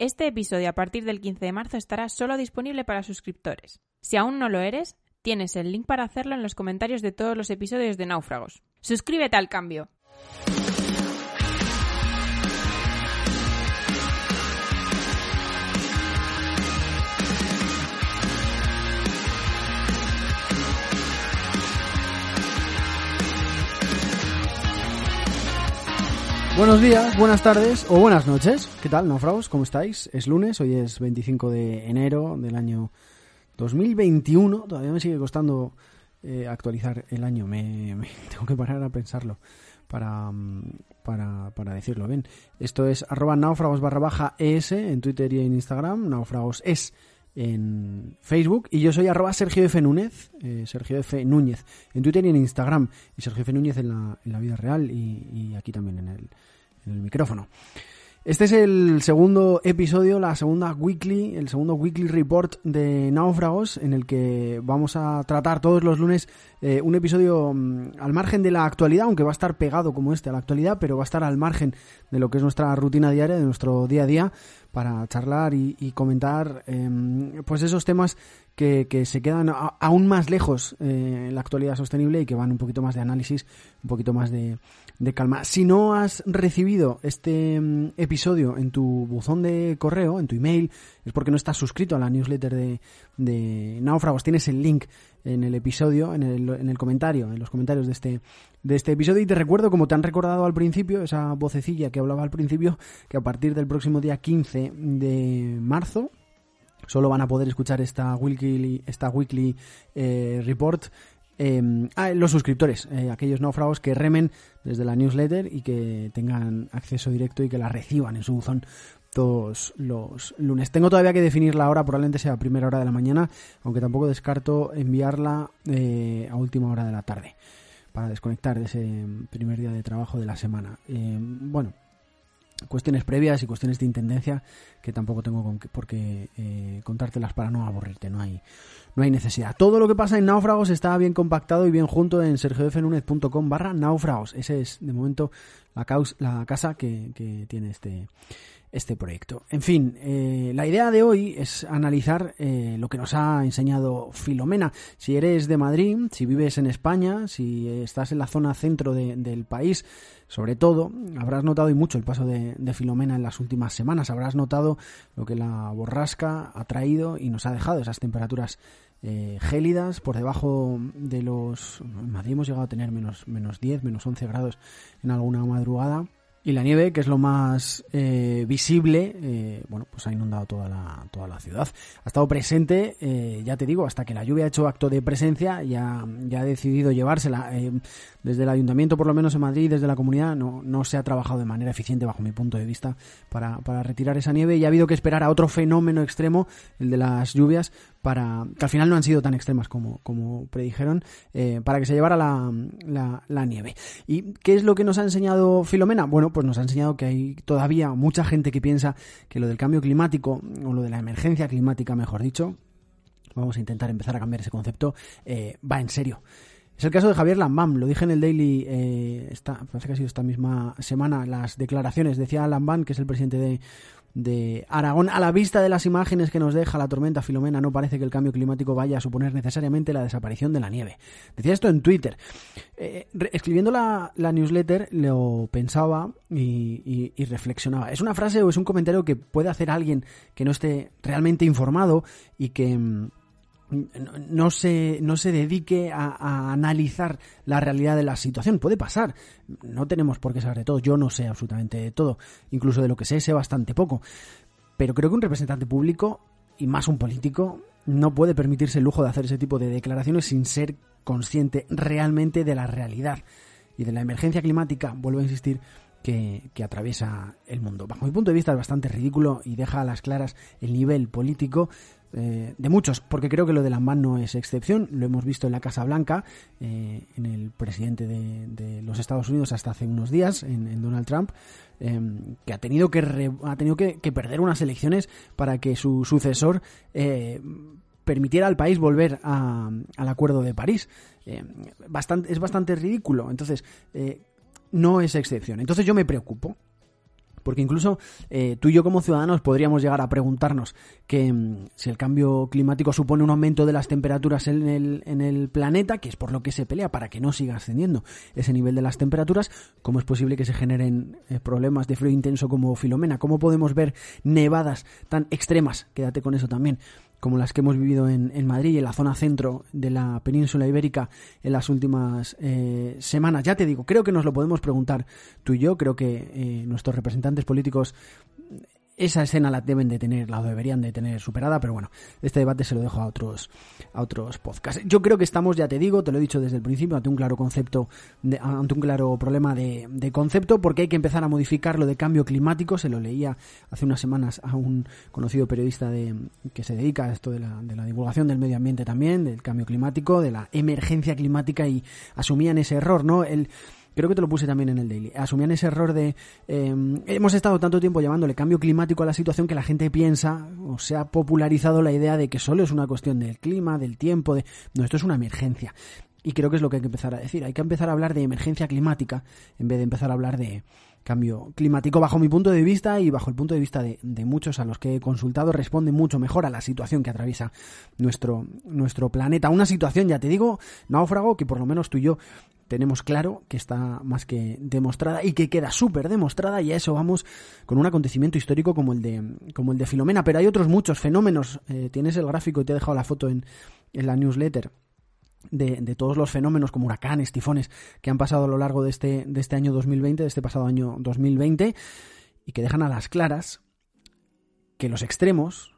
Este episodio a partir del 15 de marzo estará solo disponible para suscriptores. Si aún no lo eres, tienes el link para hacerlo en los comentarios de todos los episodios de Náufragos. Suscríbete al cambio. Buenos días, buenas tardes o buenas noches. ¿Qué tal, náufragos? ¿Cómo estáis? Es lunes, hoy es 25 de enero del año 2021. Todavía me sigue costando eh, actualizar el año. Me, tengo que parar a pensarlo para, para, para decirlo bien. Esto es arroba náufragos barra baja es en Twitter y en Instagram. Náufragos es en Facebook y yo soy arroba Sergio F. Núñez, eh, Sergio F. Núñez en Twitter y en Instagram y Sergio F. Núñez en la, en la vida real y, y aquí también en el, el micrófono. Este es el segundo episodio, la segunda weekly, el segundo weekly report de Náufragos, en el que vamos a tratar todos los lunes eh, un episodio mm, al margen de la actualidad, aunque va a estar pegado como este a la actualidad, pero va a estar al margen de lo que es nuestra rutina diaria, de nuestro día a día, para charlar y, comentar eh, pues esos temas que, se quedan a, aún más lejos eh, en la actualidad sostenible y que van un poquito más de análisis, un poquito más de, calma. Si no has recibido este mm, episodio en tu buzón de correo, en tu email, es porque no estás suscrito a la newsletter de, de Náufragos. Tienes el link en el episodio, en el, en el comentario, en los comentarios de este, de este episodio. Y te recuerdo, como te han recordado al principio, esa vocecilla que hablaba al principio, que a partir del próximo día 15 de marzo, solo van a poder escuchar esta weekly, esta weekly eh, report eh, los suscriptores, eh, aquellos náufragos que remen desde la newsletter y que tengan acceso directo y que la reciban en su buzón todos los lunes. Tengo todavía que definir la hora, probablemente sea primera hora de la mañana, aunque tampoco descarto enviarla eh, a última hora de la tarde para desconectar de ese primer día de trabajo de la semana. Eh, bueno, cuestiones previas y cuestiones de intendencia que tampoco tengo con que, por qué eh, contártelas para no aburrirte, no hay, no hay necesidad. Todo lo que pasa en Náufragos está bien compactado y bien junto en sergiofnunez.com barra náufragos. Ese es, de momento, la, la casa que tiene este, este proyecto. En fin, eh, la idea de hoy es analizar eh, lo que nos ha enseñado Filomena. Si eres de Madrid, si vives en España, si estás en la zona centro de, del país, sobre todo, habrás notado y mucho el paso de, Filomena en las últimas semanas. Habrás notado lo que la borrasca ha traído y nos ha dejado esas temperaturas eh, gélidas por debajo de los... En Madrid hemos llegado a tener menos, menos 10, menos 11 grados en alguna madrugada. Y la nieve, que es lo más eh, visible, eh, bueno, pues ha inundado toda la, toda la ciudad. Ha estado presente, eh, ya te digo, hasta que la lluvia ha hecho acto de presencia, ya, ya ha decidido llevársela. Desde el ayuntamiento, por lo menos en Madrid, desde la comunidad, no, no se ha trabajado de manera eficiente, bajo mi punto de vista, para, para retirar esa nieve y ha habido que esperar a otro fenómeno extremo, el de las lluvias, para que al final no han sido tan extremas como, como predijeron, eh, para que se llevara la, la, la, nieve. ¿Y qué es lo que nos ha enseñado Filomena? Bueno, pues nos ha enseñado que hay todavía mucha gente que piensa que lo del cambio climático, o lo de la emergencia climática, mejor dicho, vamos a intentar empezar a cambiar ese concepto, eh, va en serio. Es el caso de Javier Lambán, lo dije en el Daily, eh, esta, parece que ha sido esta misma semana, las declaraciones, decía Lambán, que es el presidente de Aragón. A la vista de las imágenes que nos deja la tormenta Filomena, no parece que el cambio climático vaya a suponer necesariamente la desaparición de la nieve. Decía esto en Twitter. Eh, escribiendo la, newsletter lo pensaba y, reflexionaba. ¿Es una frase o es un comentario que puede hacer alguien que no esté realmente informado y que mm, no se, no se dedique a, analizar la realidad de la situación. Puede pasar. No tenemos por qué saber de todo. Yo no sé absolutamente de todo. Incluso de lo que sé, sé bastante poco. Pero creo que un representante público, y más un político, no puede permitirse el lujo de hacer ese tipo de declaraciones sin ser consciente realmente de la realidad y de la emergencia climática. Vuelvo a insistir que, atraviesa el mundo. Bajo mi punto de vista es bastante ridículo y deja a las claras el nivel político eh, de muchos, porque creo que lo de Lambán no es excepción, lo hemos visto en la Casa Blanca, eh, en el presidente de, los Estados Unidos hasta hace unos días, en, Donald Trump, eh, que ha tenido que re, ha tenido que, perder unas elecciones para que su sucesor eh, permitiera al país volver al Acuerdo de París. Eh, bastante, es bastante ridículo, entonces no es excepción. Entonces yo me preocupo Porque incluso eh, tú y yo como ciudadanos podríamos llegar a preguntarnos que mm, si el cambio climático supone un aumento de las temperaturas en el, en el planeta, que es por lo que se pelea para que no siga ascendiendo ese nivel de las temperaturas, ¿cómo es posible que se generen eh, problemas de frío intenso como Filomena? ¿Cómo podemos ver nevadas tan extremas? Quédate con eso también como las que hemos vivido en, Madrid y en la zona centro de la península ibérica en las últimas eh, semanas. Ya te digo, creo que nos lo podemos preguntar tú y yo, creo que eh, nuestros representantes políticos esa escena la deben de tener, la deberían de tener superada, pero bueno, este debate se lo dejo a otros, a otros podcasts. Yo creo que estamos, ya te digo, te lo he dicho desde el principio, ante un claro concepto, de, ante un claro problema de, de, concepto, porque hay que empezar a modificar lo de cambio climático. Se lo leía hace unas semanas a un conocido periodista de, que se dedica a esto de la, de la divulgación del medio ambiente también, del cambio climático, de la emergencia climática y asumían ese error, ¿no? El, creo que te lo puse también en el daily, asumían ese error de eh, hemos estado tanto tiempo llamándole cambio climático a la situación que la gente piensa o se ha popularizado la idea de que solo es una cuestión del clima, del tiempo, de no, esto es una emergencia. Y creo que es lo que hay que empezar a decir. Hay que empezar a hablar de emergencia climática en vez de empezar a hablar de cambio climático. Bajo mi punto de vista y bajo el punto de vista de, de muchos a los que he consultado, responde mucho mejor a la situación que atraviesa nuestro, nuestro planeta. Una situación, ya te digo, náufrago, que por lo menos tú y yo tenemos claro que está más que demostrada y que queda súper demostrada y a eso vamos con un acontecimiento histórico como el de como el de Filomena pero hay otros muchos fenómenos eh, tienes el gráfico y te he dejado la foto en, en la newsletter de, todos los fenómenos como huracanes, tifones que han pasado a lo largo de este, de este año 2020, de este pasado año 2020 y que dejan a las claras que los extremos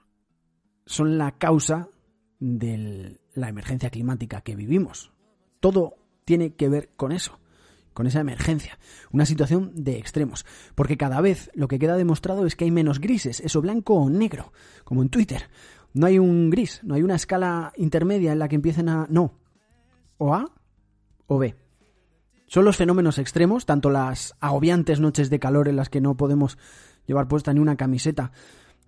son la causa de la emergencia climática que vivimos. Todo tiene que ver con eso, con esa emergencia, una situación de extremos, porque cada vez lo que queda demostrado es que hay menos grises, eso blanco o negro, como en Twitter. No hay un gris, no hay una escala intermedia en la que empiecen a... No, o A o B. Son los fenómenos extremos, tanto las agobiantes noches de calor en las que no podemos llevar puesta ni una camiseta,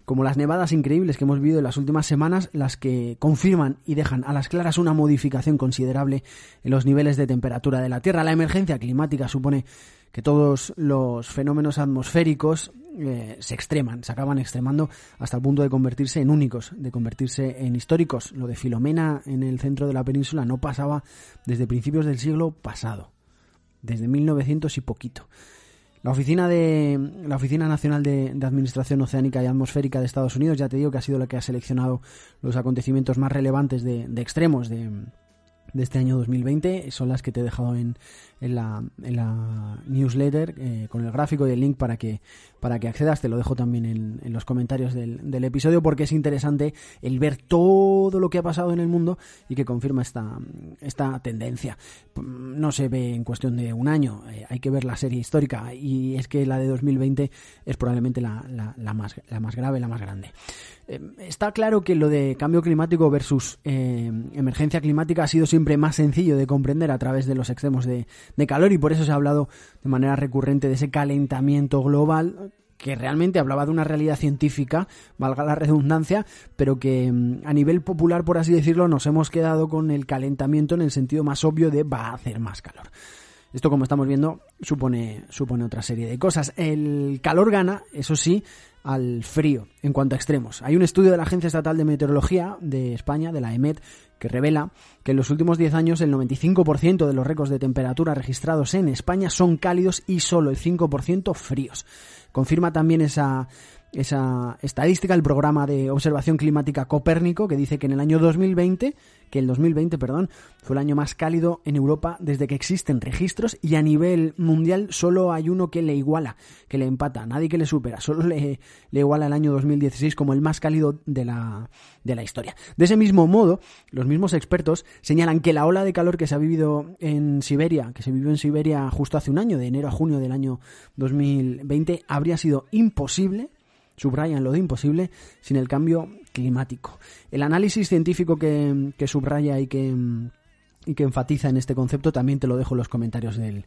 como las nevadas increíbles que hemos vivido en las últimas semanas, las que confirman y dejan a las claras una modificación considerable en los niveles de temperatura de la Tierra. La emergencia climática supone que todos los fenómenos atmosféricos eh, se extreman, se acaban extremando hasta el punto de convertirse en únicos, de convertirse en históricos. Lo de Filomena en el centro de la península no pasaba desde principios del siglo pasado, desde 1900 y poquito. La oficina de la Oficina Nacional de, de, Administración Oceánica y Atmosférica de Estados Unidos, ya te digo que ha sido la que ha seleccionado los acontecimientos más relevantes de, de extremos de, de este año 2020 son las que te he dejado en, en, la, en la newsletter eh, con el gráfico y el link para que, para que accedas. Te lo dejo también en, en los comentarios del, del, episodio porque es interesante el ver todo lo que ha pasado en el mundo y que confirma esta, esta tendencia. No se ve en cuestión de un año, eh, hay que ver la serie histórica y es que la de 2020 es probablemente la, la, la más, la más grave, la más grande. Eh, está claro que lo de cambio climático versus eh, emergencia climática ha sido siempre más sencillo de comprender a través de los extremos de, de calor y por eso se ha hablado de manera recurrente de ese calentamiento global que realmente hablaba de una realidad científica, valga la redundancia, pero que mm, a nivel popular, por así decirlo, nos hemos quedado con el calentamiento en el sentido más obvio de va a hacer más calor. Esto, como estamos viendo, supone, supone otra serie de cosas. El calor gana, eso sí, al frío en cuanto a extremos. Hay un estudio de la Agencia Estatal de Meteorología de España, de la EMET, que revela que en los últimos 10 años el 95% de los récords de temperatura registrados en España son cálidos y solo el 5% fríos. Confirma también esa, esa estadística el programa de observación climática Copérnico que dice que en el año 2020 que el 2020, perdón, fue el año más cálido en Europa desde que existen registros y a nivel mundial solo hay uno que le iguala, que le empata, nadie que le supera, solo le, iguala el año 2016 como el más cálido de la, de la historia. De ese mismo modo, los mismos expertos señalan que la ola de calor que se ha vivido en Siberia, que se vivió en Siberia justo hace un año, de enero a junio del año 2020, habría sido imposible subrayan lo de imposible sin el cambio climático. El análisis científico que, subraya y que, y que enfatiza en este concepto también te lo dejo en los comentarios del,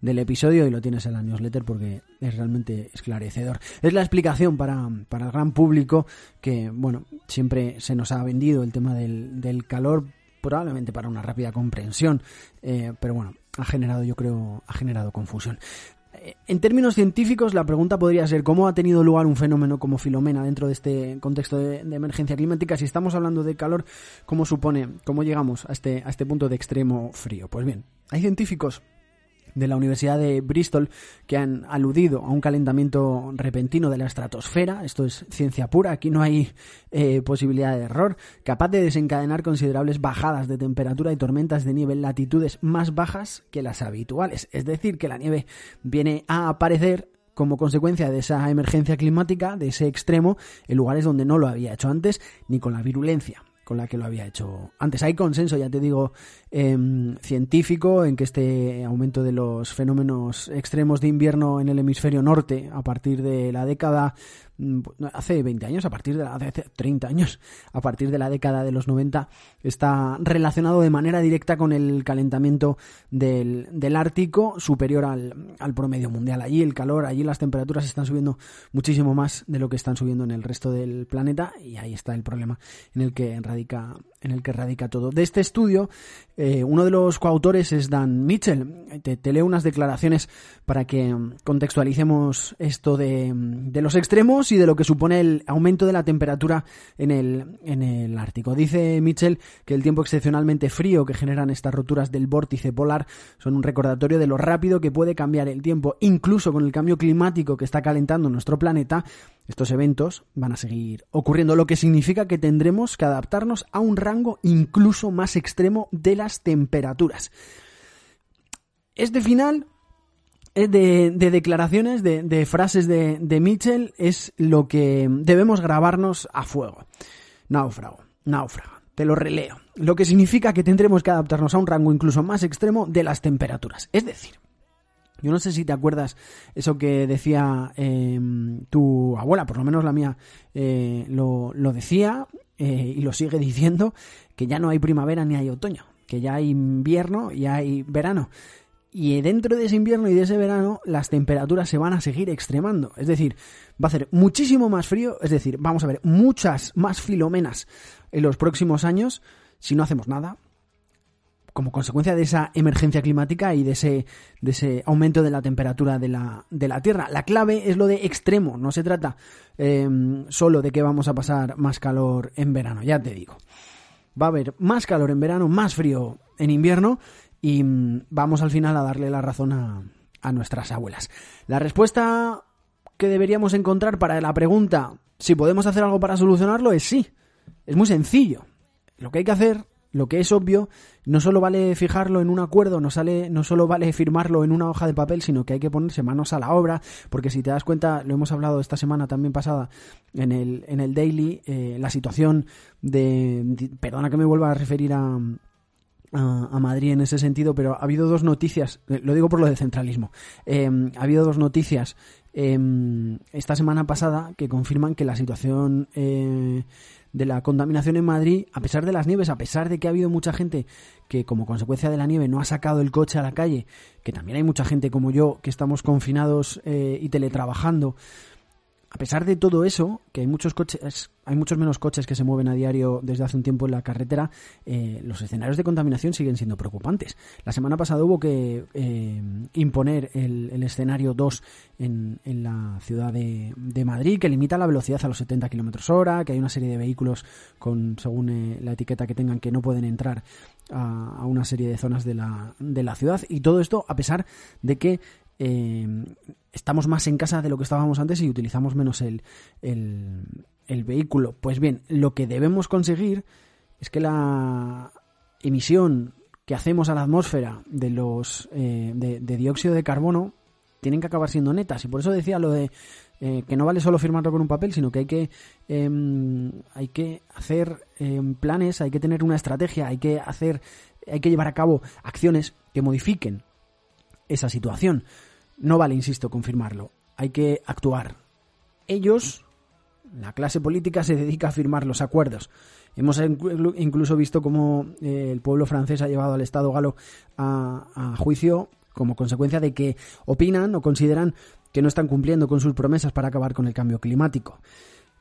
del episodio y lo tienes en la newsletter porque es realmente esclarecedor. Es la explicación para, para el gran público que, bueno, siempre se nos ha vendido el tema del, del calor probablemente para una rápida comprensión, eh, pero bueno, ha generado, yo creo, ha generado confusión en términos científicos, la pregunta podría ser cómo ha tenido lugar un fenómeno como Filomena dentro de este contexto de, emergencia climática. Si estamos hablando de calor, ¿cómo supone, cómo llegamos a este, a este punto de extremo frío? Pues bien, hay científicos de la Universidad de Bristol que han aludido a un calentamiento repentino de la estratosfera. Esto es ciencia pura, aquí no hay eh, posibilidad de error, capaz de desencadenar considerables bajadas de temperatura y tormentas de nieve en latitudes más bajas que las habituales. Es decir, que la nieve viene a aparecer como consecuencia de esa emergencia climática, de ese extremo, en lugares donde no lo había hecho antes, ni con la virulencia con la que lo había hecho antes. Hay consenso, ya te digo, em, científico en que este aumento de los fenómenos extremos de invierno en el hemisferio norte a partir de la década hace 20 años, a partir de hace 30 años, a partir de la década de los 90, está relacionado de manera directa con el calentamiento del, del Ártico superior al, al, promedio mundial. Allí el calor, allí las temperaturas están subiendo muchísimo más de lo que están subiendo en el resto del planeta y ahí está el problema en el que radica, en el que radica todo. De este estudio, eh, uno de los coautores es Dan Mitchell. Te, te, leo unas declaraciones para que contextualicemos esto de, de los extremos y de lo que supone el aumento de la temperatura en el Ártico. Dice Mitchell que el tiempo excepcionalmente frío que generan estas roturas del vórtice polar son un recordatorio de lo rápido que puede cambiar el tiempo, incluso con el cambio climático que está calentando nuestro planeta. Estos eventos van a seguir ocurriendo, lo que significa que tendremos que adaptarnos a un rango incluso más extremo de las temperaturas. Este final de, de declaraciones, de, de frases de, de, Mitchell, es lo que debemos grabarnos a fuego. Náufrago, náufrago. Te lo releo. Lo que significa que tendremos que adaptarnos a un rango incluso más extremo de las temperaturas. Es decir, yo no sé si te acuerdas eso que decía eh, tu abuela, por lo menos la mía eh, lo, lo, decía eh, y lo sigue diciendo, que ya no hay primavera ni hay otoño, que ya hay invierno y hay verano y dentro de ese invierno y de ese verano las temperaturas se van a seguir extremando. Es decir, va a hacer muchísimo más frío, es decir, vamos a ver muchas más filomenas en los próximos años si no hacemos nada como consecuencia de esa emergencia climática y de ese, de ese aumento de la temperatura de la, de la Tierra. La clave es lo de extremo, no se trata em, solo de que vamos a pasar más calor en verano, ya te digo. Va a haber más calor en verano, más frío en invierno y mm, vamos al final a darle la razón a, a nuestras abuelas. La respuesta que deberíamos encontrar para la pregunta si podemos hacer algo para solucionarlo es sí. Es muy sencillo. Lo que hay que hacer, lo que es obvio, no solo vale fijarlo en un acuerdo, no, sale, no solo vale firmarlo en una hoja de papel, sino que hay que ponerse manos a la obra, porque si te das cuenta, lo hemos hablado esta semana también pasada en el, en el Daily, eh, la situación de, Perdona que me vuelva a referir a, a, Madrid en ese sentido, pero ha habido dos noticias, eh, lo digo por lo de centralismo, em, ha habido dos noticias em, esta semana pasada que confirman que la situación eh, de la contaminación en Madrid, a pesar de las nieves, a pesar de que ha habido mucha gente que como consecuencia de la nieve no ha sacado el coche a la calle, que también hay mucha gente como yo que estamos confinados eh, y teletrabajando, a pesar de todo eso, que hay muchos coches, hay muchos menos coches que se mueven a diario desde hace un tiempo en la carretera, eh, los escenarios de contaminación siguen siendo preocupantes. La semana pasada hubo que eh, imponer el, escenario 2 en, la ciudad de, Madrid, que limita la velocidad a los 70 kilómetros hora, que hay una serie de vehículos con, según eh, la etiqueta que tengan, que no pueden entrar a, una serie de zonas de la, de la ciudad. Y todo esto a pesar de que eh, estamos más en casa de lo que estábamos antes y utilizamos menos el, vehículo. Pues bien, lo que debemos conseguir es que la emisión que hacemos a la atmósfera de los eh, de, dióxido de carbono tienen que acabar siendo netas y por eso decía lo de eh, que no vale solo firmarlo con un papel sino que hay que em, hay que hacer em, planes hay que tener una estrategia hay que hacer hay que llevar a cabo acciones que modifiquen esa situación. No vale, insisto, confirmarlo. Hay que actuar. Ellos, la clase política, se dedica a firmar los acuerdos. Hemos incluso visto cómo eh, el pueblo francés ha llevado al Estado galo a, juicio como consecuencia de que opinan o consideran que no están cumpliendo con sus promesas para acabar con el cambio climático.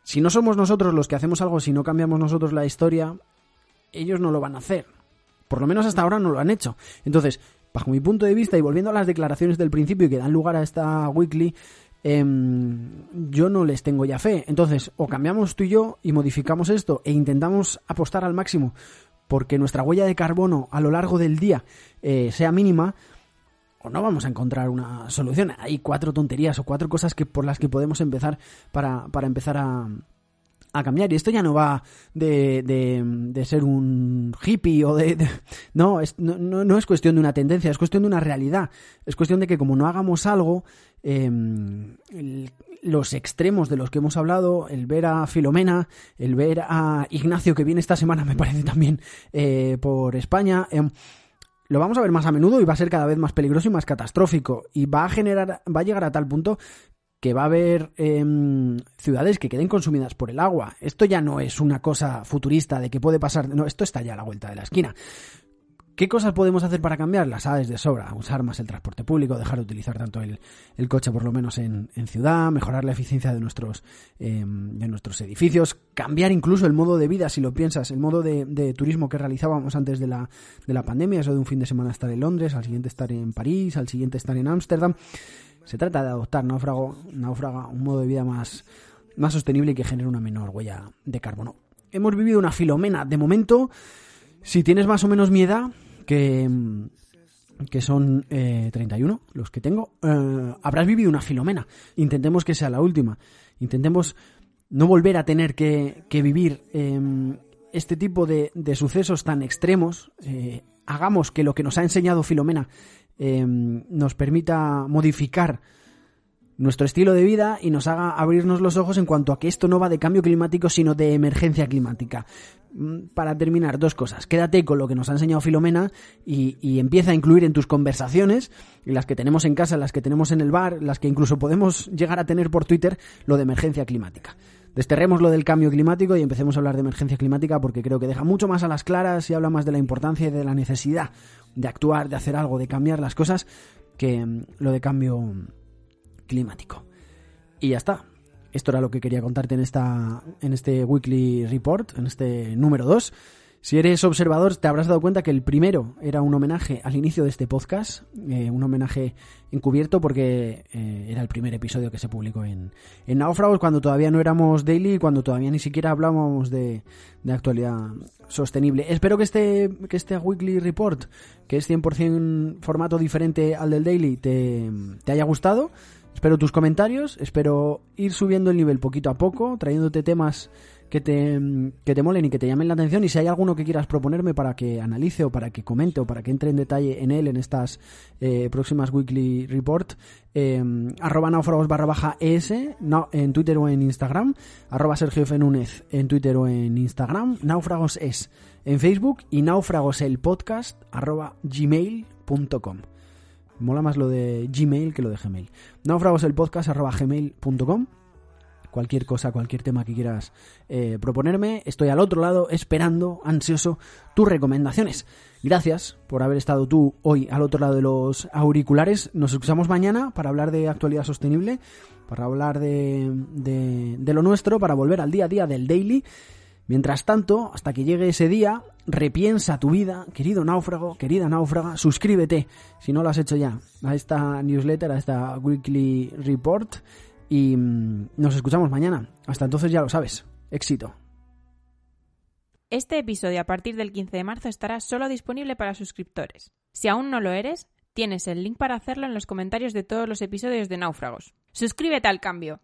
Si no somos nosotros los que hacemos algo, si no cambiamos nosotros la historia, ellos no lo van a hacer. Por lo menos hasta ahora no lo han hecho. Entonces, bajo mi punto de vista y volviendo a las declaraciones del principio que dan lugar a esta weekly, em, yo no les tengo ya fe. Entonces, o cambiamos tú y yo y modificamos esto e intentamos apostar al máximo porque nuestra huella de carbono a lo largo del día eh, sea mínima, o no vamos a encontrar una solución. Hay cuatro tonterías o cuatro cosas que por las que podemos empezar para, para empezar a, a cambiar. Y esto ya no va de, de, ser un hippie o de... no, es, no, no, es cuestión de una tendencia, es cuestión de una realidad. Es cuestión de que como no hagamos algo, em, los extremos de los que hemos hablado, el ver a Filomena, el ver a Ignacio que viene esta semana, me parece también, eh, por España, em, lo vamos a ver más a menudo y va a ser cada vez más peligroso y más catastrófico. Y va a generar, va a llegar a tal punto que va a haber em, ciudades que queden consumidas por el agua. Esto ya no es una cosa futurista de que puede pasar, no, esto está ya a la vuelta de la esquina. ¿Qué cosas podemos hacer para cambiar? Las aves de sobra, usar más el transporte público, dejar de utilizar tanto el, coche por lo menos en, ciudad, mejorar la eficiencia de nuestros, em, de nuestros edificios, cambiar incluso el modo de vida, si lo piensas, el modo de, de, turismo que realizábamos antes de la, de la pandemia, eso de un fin de semana estar en Londres, al siguiente estar en París, al siguiente estar en Ámsterdam. Se trata de adoptar náufrago, náufraga, un modo de vida más, más sostenible y que genere una menor huella de carbono. Hemos vivido una filomena. De momento, si tienes más o menos mi edad, que, que son 31 eh, los que tengo, eh, habrás vivido una filomena. Intentemos que sea la última. Intentemos no volver a tener que, vivir em, este tipo de, sucesos tan extremos. Eh, hagamos que lo que nos ha enseñado Filomena Em, nos permita modificar nuestro estilo de vida y nos haga abrirnos los ojos en cuanto a que esto no va de cambio climático, sino de emergencia climática. Mm, para terminar, dos cosas. Quédate con lo que nos ha enseñado Filomena y, empieza a incluir en tus conversaciones, las que tenemos en casa, las que tenemos en el bar, las que incluso podemos llegar a tener por Twitter, lo de emergencia climática. Desterremos lo del cambio climático y empecemos a hablar de emergencia climática porque creo que deja mucho más a las claras y habla más de la importancia y de la necesidad de actuar, de hacer algo, de cambiar las cosas, que mm, lo de cambio climático. Y ya está. Esto era lo que quería contarte en, esta, en este Weekly Report, en este número 2. Si eres observador, te habrás dado cuenta que el primero era un homenaje al inicio de este podcast, eh, un homenaje encubierto porque eh, era el primer episodio que se publicó en, en Náufragos cuando todavía no éramos daily, cuando todavía ni siquiera hablábamos de, de actualidad sostenible. Espero que este, que este Weekly Report, que es 100% formato diferente al del daily, te, te haya gustado. Espero tus comentarios, espero ir subiendo el nivel poquito a poco, trayéndote temas que te, que te molen y que te llamen la atención y si hay alguno que quieras proponerme para que analice o para que comente o para que entre en detalle en él en estas eh, próximas weekly report eh, arroba náufragos barra baja es en Twitter o en Instagram arroba Sergio F. Núñez en Twitter o en Instagram náufragos es en Facebook y náufragos el podcast arroba gmail.com mola más lo de Gmail que lo de Gmail náufragos el podcast arroba gmail.com cualquier cosa, cualquier tema que quieras eh, proponerme. Estoy al otro lado esperando, ansioso, tus recomendaciones. Gracias por haber estado tú hoy al otro lado de los auriculares. Nos escuchamos mañana para hablar de actualidad sostenible, para hablar de, lo nuestro, para volver al día a día del daily. Mientras tanto, hasta que llegue ese día, repiensa tu vida, querido náufrago, querida náufraga, suscríbete, si no lo has hecho ya, a esta newsletter, a esta weekly report y mm, nos escuchamos mañana. Hasta entonces ya lo sabes. Éxito. Este episodio a partir del 15 de marzo estará solo disponible para suscriptores. Si aún no lo eres, tienes el link para hacerlo en los comentarios de todos los episodios de Náufragos. Suscríbete al cambio.